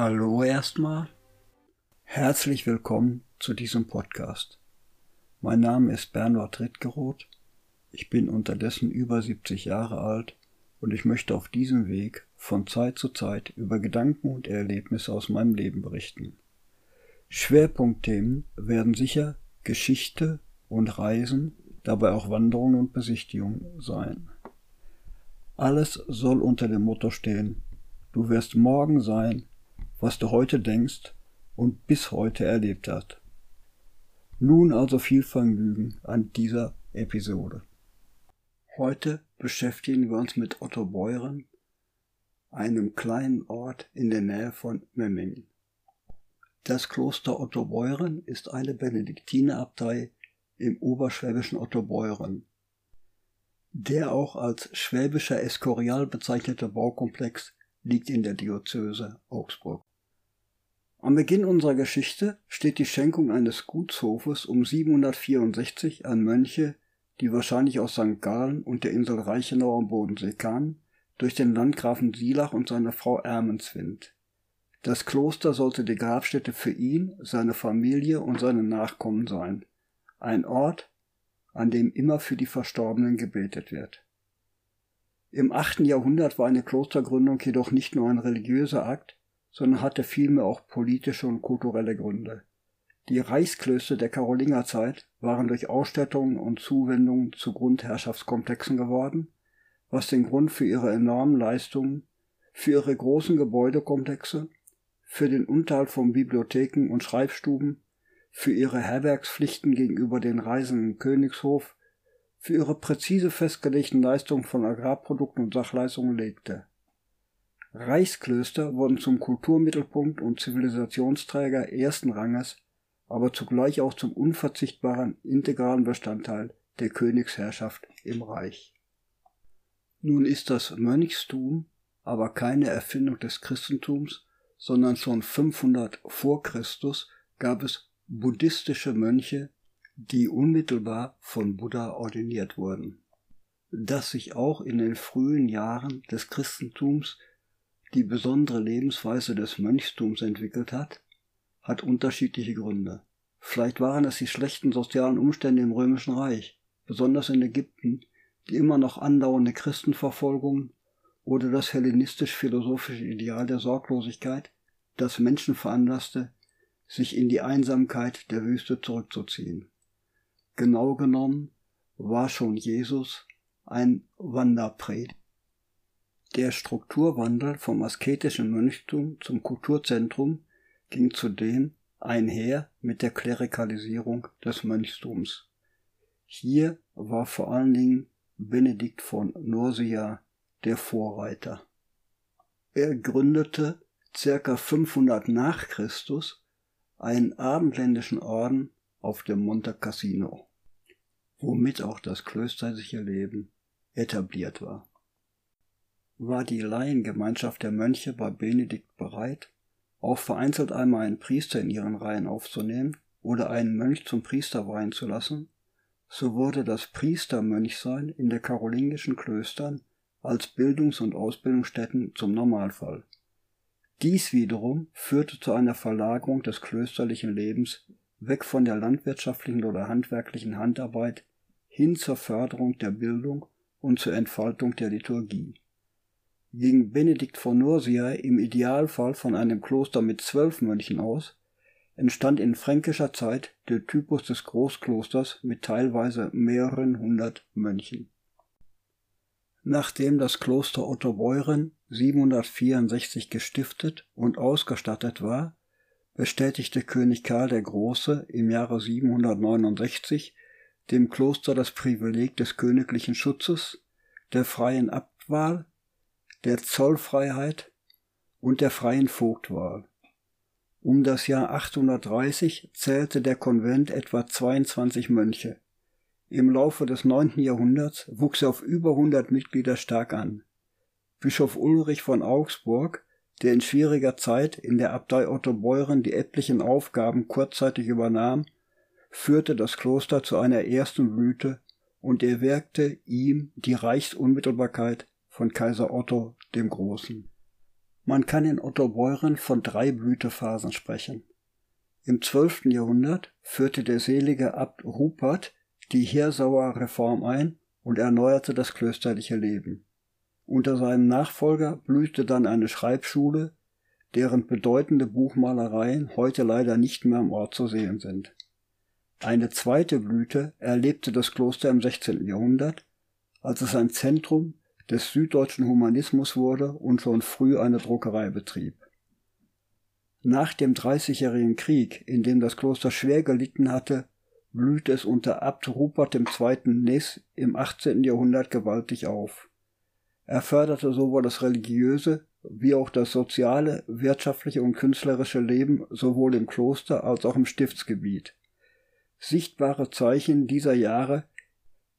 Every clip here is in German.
Hallo erstmal. Herzlich willkommen zu diesem Podcast. Mein Name ist Bernhard Rittgeroth. Ich bin unterdessen über 70 Jahre alt und ich möchte auf diesem Weg von Zeit zu Zeit über Gedanken und Erlebnisse aus meinem Leben berichten. Schwerpunktthemen werden sicher Geschichte und Reisen, dabei auch Wanderungen und Besichtigungen sein. Alles soll unter dem Motto stehen, du wirst morgen sein, was du heute denkst und bis heute erlebt hast. Nun also viel Vergnügen an dieser Episode. Heute beschäftigen wir uns mit Otto Beuren, einem kleinen Ort in der Nähe von Memmingen. Das Kloster Otto Beuren ist eine Benediktinerabtei im oberschwäbischen Otto Beuren. Der auch als schwäbischer Eskorial bezeichnete Baukomplex liegt in der Diözese Augsburg. Am Beginn unserer Geschichte steht die Schenkung eines Gutshofes um 764 an Mönche, die wahrscheinlich aus St. Gallen und der Insel Reichenau am Bodensee kamen, durch den Landgrafen Silach und seine Frau Ermenswind. Das Kloster sollte die Grabstätte für ihn, seine Familie und seine Nachkommen sein. Ein Ort, an dem immer für die Verstorbenen gebetet wird. Im achten Jahrhundert war eine Klostergründung jedoch nicht nur ein religiöser Akt, sondern hatte vielmehr auch politische und kulturelle Gründe. Die Reichsklöster der Karolingerzeit waren durch Ausstattungen und Zuwendungen zu Grundherrschaftskomplexen geworden, was den Grund für ihre enormen Leistungen, für ihre großen Gebäudekomplexe, für den Unterhalt von Bibliotheken und Schreibstuben, für ihre Herbergspflichten gegenüber den reisenden Königshof, für ihre präzise festgelegten Leistungen von Agrarprodukten und Sachleistungen legte. Reichsklöster wurden zum Kulturmittelpunkt und Zivilisationsträger ersten Ranges, aber zugleich auch zum unverzichtbaren integralen Bestandteil der Königsherrschaft im Reich. Nun ist das Mönchstum aber keine Erfindung des Christentums, sondern schon 500 vor Christus gab es buddhistische Mönche, die unmittelbar von Buddha ordiniert wurden. Dass sich auch in den frühen Jahren des Christentums die besondere Lebensweise des Mönchtums entwickelt hat, hat unterschiedliche Gründe. Vielleicht waren es die schlechten sozialen Umstände im Römischen Reich, besonders in Ägypten, die immer noch andauernde Christenverfolgung oder das hellenistisch-philosophische Ideal der Sorglosigkeit, das Menschen veranlasste, sich in die Einsamkeit der Wüste zurückzuziehen. Genau genommen war schon Jesus ein Wanderprediger. Der Strukturwandel vom asketischen Mönchtum zum Kulturzentrum ging zudem einher mit der Klerikalisierung des Mönchtums. Hier war vor allen Dingen Benedikt von Nursia der Vorreiter. Er gründete circa 500 nach Christus einen abendländischen Orden auf dem Monte Cassino, womit auch das klösterliche Leben etabliert war war die Laiengemeinschaft der Mönche bei Benedikt bereit, auch vereinzelt einmal einen Priester in ihren Reihen aufzunehmen oder einen Mönch zum Priester weihen zu lassen, so wurde das Priestermönchsein in der karolingischen Klöstern als Bildungs- und Ausbildungsstätten zum Normalfall. Dies wiederum führte zu einer Verlagerung des klösterlichen Lebens weg von der landwirtschaftlichen oder handwerklichen Handarbeit hin zur Förderung der Bildung und zur Entfaltung der Liturgie ging Benedikt von Nursia im Idealfall von einem Kloster mit zwölf Mönchen aus, entstand in fränkischer Zeit der Typus des Großklosters mit teilweise mehreren hundert Mönchen. Nachdem das Kloster Ottobeuren 764 gestiftet und ausgestattet war, bestätigte König Karl der Große im Jahre 769 dem Kloster das Privileg des königlichen Schutzes, der freien Abtwahl der Zollfreiheit und der freien Vogtwahl. Um das Jahr 830 zählte der Konvent etwa 22 Mönche. Im Laufe des 9. Jahrhunderts wuchs er auf über 100 Mitglieder stark an. Bischof Ulrich von Augsburg, der in schwieriger Zeit in der Abtei Otto Beuren die etlichen Aufgaben kurzzeitig übernahm, führte das Kloster zu einer ersten Blüte und erwirkte ihm die Reichsunmittelbarkeit von Kaiser Otto dem Großen. Man kann in Ottobeuren von drei Blütephasen sprechen. Im 12. Jahrhundert führte der selige Abt Rupert die Hirsauer Reform ein und erneuerte das klösterliche Leben. Unter seinem Nachfolger blühte dann eine Schreibschule, deren bedeutende Buchmalereien heute leider nicht mehr am Ort zu sehen sind. Eine zweite Blüte erlebte das Kloster im 16. Jahrhundert, als es ein Zentrum des süddeutschen Humanismus wurde und schon früh eine Druckerei betrieb. Nach dem Dreißigjährigen Krieg, in dem das Kloster schwer gelitten hatte, blühte es unter Abt Rupert II. Niss im 18. Jahrhundert gewaltig auf. Er förderte sowohl das religiöse wie auch das soziale, wirtschaftliche und künstlerische Leben sowohl im Kloster als auch im Stiftsgebiet. Sichtbare Zeichen dieser Jahre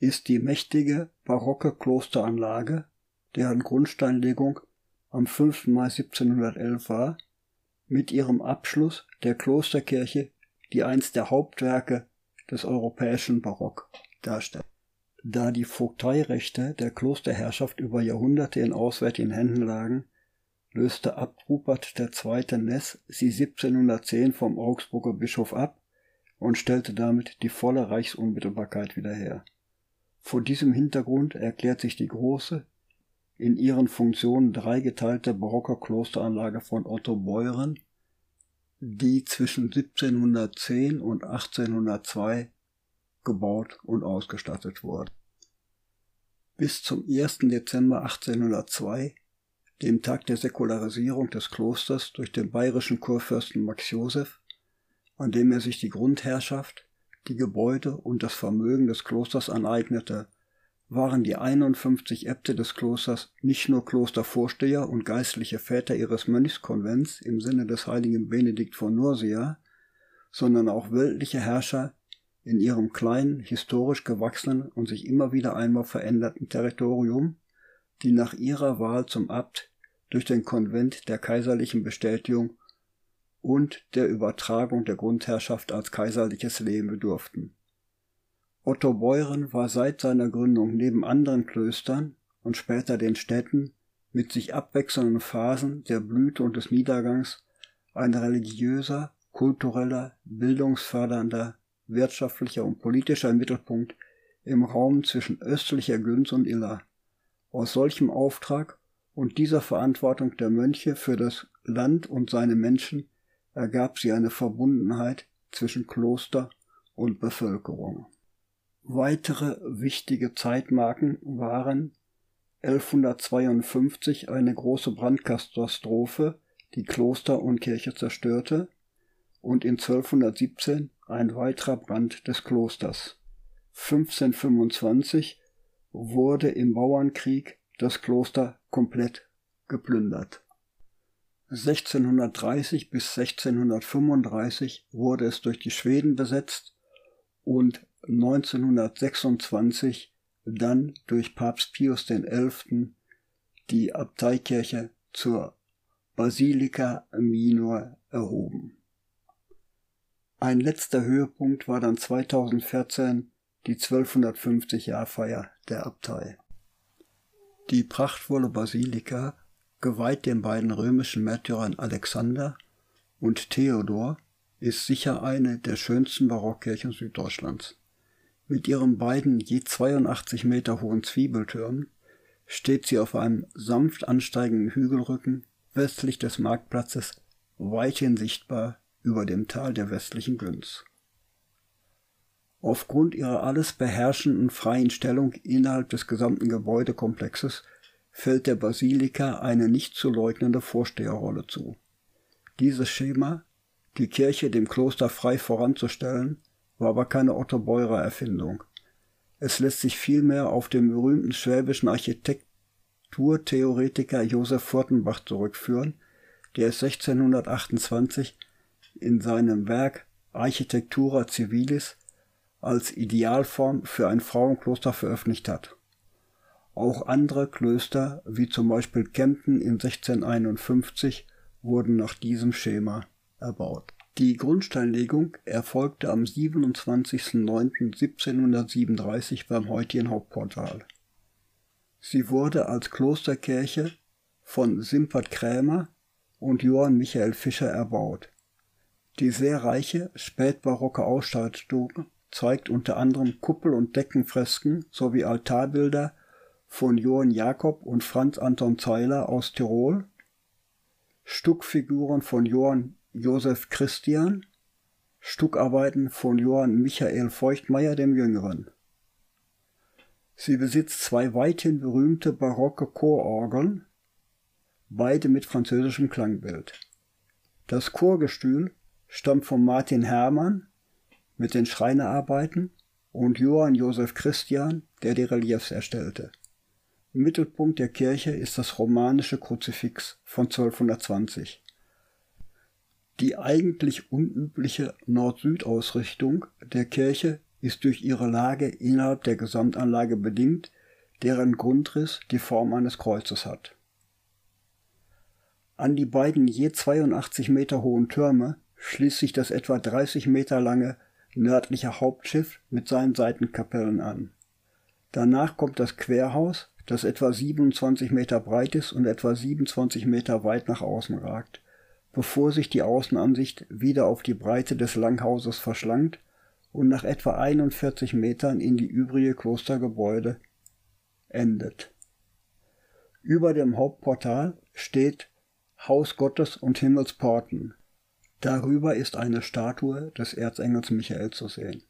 ist die mächtige barocke Klosteranlage, deren Grundsteinlegung am 5. Mai 1711 war, mit ihrem Abschluss der Klosterkirche, die eins der Hauptwerke des europäischen Barock darstellt. Da die Vogteirechte der Klosterherrschaft über Jahrhunderte in auswärtigen Händen lagen, löste Abt Rupert II. Ness sie 1710 vom Augsburger Bischof ab und stellte damit die volle Reichsunmittelbarkeit wieder her. Vor diesem Hintergrund erklärt sich die große, in ihren Funktionen dreigeteilte barocke Klosteranlage von Otto Beuren, die zwischen 1710 und 1802 gebaut und ausgestattet wurde. Bis zum 1. Dezember 1802, dem Tag der Säkularisierung des Klosters durch den bayerischen Kurfürsten Max Joseph, an dem er sich die Grundherrschaft, die Gebäude und das Vermögen des Klosters aneignete, waren die 51 Äbte des Klosters nicht nur Klostervorsteher und geistliche Väter ihres Mönchskonvents im Sinne des heiligen Benedikt von Nursia, sondern auch weltliche Herrscher in ihrem kleinen, historisch gewachsenen und sich immer wieder einmal veränderten Territorium, die nach ihrer Wahl zum Abt durch den Konvent der kaiserlichen Bestätigung und der Übertragung der Grundherrschaft als kaiserliches Lehen bedurften. Otto Beuren war seit seiner Gründung neben anderen Klöstern und später den Städten mit sich abwechselnden Phasen der Blüte und des Niedergangs ein religiöser, kultureller, bildungsfördernder, wirtschaftlicher und politischer Mittelpunkt im Raum zwischen östlicher Günz und Iller. Aus solchem Auftrag und dieser Verantwortung der Mönche für das Land und seine Menschen ergab sie eine Verbundenheit zwischen Kloster und Bevölkerung. Weitere wichtige Zeitmarken waren 1152 eine große Brandkatastrophe, die Kloster und Kirche zerstörte, und in 1217 ein weiterer Brand des Klosters. 1525 wurde im Bauernkrieg das Kloster komplett geplündert. 1630 bis 1635 wurde es durch die Schweden besetzt und 1926 dann durch Papst Pius XI. die Abteikirche zur Basilika Minor erhoben. Ein letzter Höhepunkt war dann 2014 die 1250-Jahrfeier der Abtei. Die prachtvolle Basilika geweiht den beiden römischen Märtyrern Alexander und Theodor, ist sicher eine der schönsten Barockkirchen Süddeutschlands. Mit ihren beiden je 82 Meter hohen Zwiebeltürmen steht sie auf einem sanft ansteigenden Hügelrücken westlich des Marktplatzes weithin sichtbar über dem Tal der westlichen Günz. Aufgrund ihrer alles beherrschenden freien Stellung innerhalb des gesamten Gebäudekomplexes fällt der Basilika eine nicht zu leugnende Vorsteherrolle zu. Dieses Schema, die Kirche dem Kloster frei voranzustellen, war aber keine Otto Beurer Erfindung. Es lässt sich vielmehr auf den berühmten schwäbischen Architekturtheoretiker Josef Furtenbach zurückführen, der es 1628 in seinem Werk Architectura Civilis als Idealform für ein Frauenkloster veröffentlicht hat. Auch andere Klöster, wie zum Beispiel Kempten in 1651, wurden nach diesem Schema erbaut. Die Grundsteinlegung erfolgte am 27.09.1737 beim heutigen Hauptportal. Sie wurde als Klosterkirche von Simpert Krämer und Johann Michael Fischer erbaut. Die sehr reiche spätbarocke Ausstattung zeigt unter anderem Kuppel- und Deckenfresken sowie Altarbilder von Johann Jakob und Franz Anton Zeiler aus Tirol, Stuckfiguren von Johann Josef Christian, Stuckarbeiten von Johann Michael Feuchtmeier dem Jüngeren. Sie besitzt zwei weithin berühmte barocke Chororgeln, beide mit französischem Klangbild. Das Chorgestühl stammt von Martin Hermann mit den Schreinerarbeiten und Johann Josef Christian, der die Reliefs erstellte. Mittelpunkt der Kirche ist das romanische Kruzifix von 1220. Die eigentlich unübliche Nord-Süd-Ausrichtung der Kirche ist durch ihre Lage innerhalb der Gesamtanlage bedingt, deren Grundriss die Form eines Kreuzes hat. An die beiden je 82 Meter hohen Türme schließt sich das etwa 30 Meter lange nördliche Hauptschiff mit seinen Seitenkapellen an. Danach kommt das Querhaus, das etwa 27 Meter breit ist und etwa 27 Meter weit nach außen ragt, bevor sich die Außenansicht wieder auf die Breite des Langhauses verschlankt und nach etwa 41 Metern in die übrige Klostergebäude endet. Über dem Hauptportal steht Haus Gottes und Himmelsporten. Darüber ist eine Statue des Erzengels Michael zu sehen.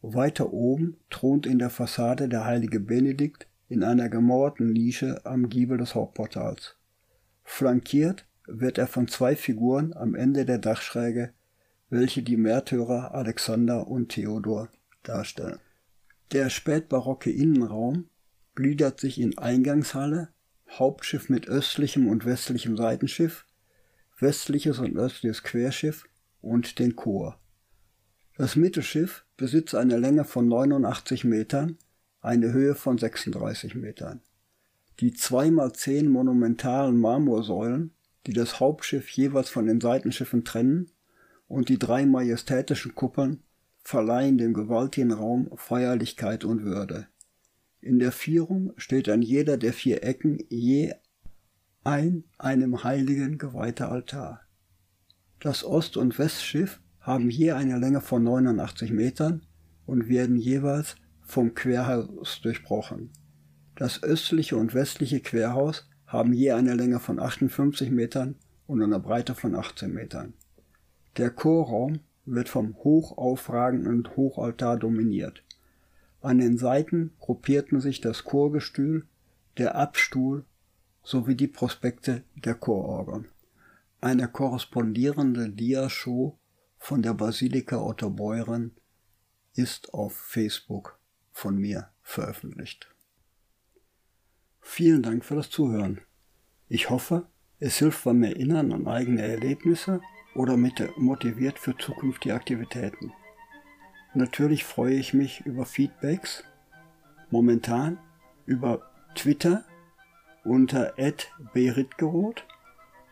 Weiter oben thront in der Fassade der heilige Benedikt in einer gemauerten Nische am Giebel des Hauptportals. Flankiert wird er von zwei Figuren am Ende der Dachschräge welche die Märtyrer Alexander und Theodor darstellen. Der spätbarocke Innenraum gliedert sich in Eingangshalle, Hauptschiff mit östlichem und westlichem Seitenschiff, westliches und östliches Querschiff und den Chor. Das Mittelschiff besitzt eine Länge von 89 Metern, eine Höhe von 36 Metern. Die 2x10 monumentalen Marmorsäulen, die das Hauptschiff jeweils von den Seitenschiffen trennen, und die drei majestätischen Kuppeln verleihen dem gewaltigen Raum Feierlichkeit und Würde. In der Vierung steht an jeder der vier Ecken je ein einem Heiligen geweihter Altar. Das Ost- und Westschiff haben je eine Länge von 89 Metern und werden jeweils vom Querhaus durchbrochen. Das östliche und westliche Querhaus haben je eine Länge von 58 Metern und eine Breite von 18 Metern. Der Chorraum wird vom hochaufragenden Hochaltar dominiert. An den Seiten gruppierten sich das Chorgestühl, der Abstuhl sowie die Prospekte der Chororgeln. Eine korrespondierende Diashow von der Basilika Otterbeuren ist auf Facebook von mir veröffentlicht. Vielen Dank für das Zuhören. Ich hoffe, es hilft beim Erinnern an eigene Erlebnisse oder motiviert für zukünftige Aktivitäten. Natürlich freue ich mich über Feedbacks, momentan über Twitter unter @beritgeroth,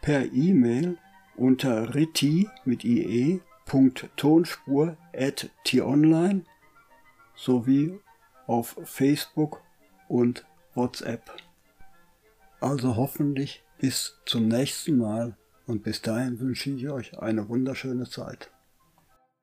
per E-Mail unter ritti mit ie.tonspur at t-online sowie auf Facebook und WhatsApp. Also hoffentlich bis zum nächsten Mal und bis dahin wünsche ich euch eine wunderschöne Zeit.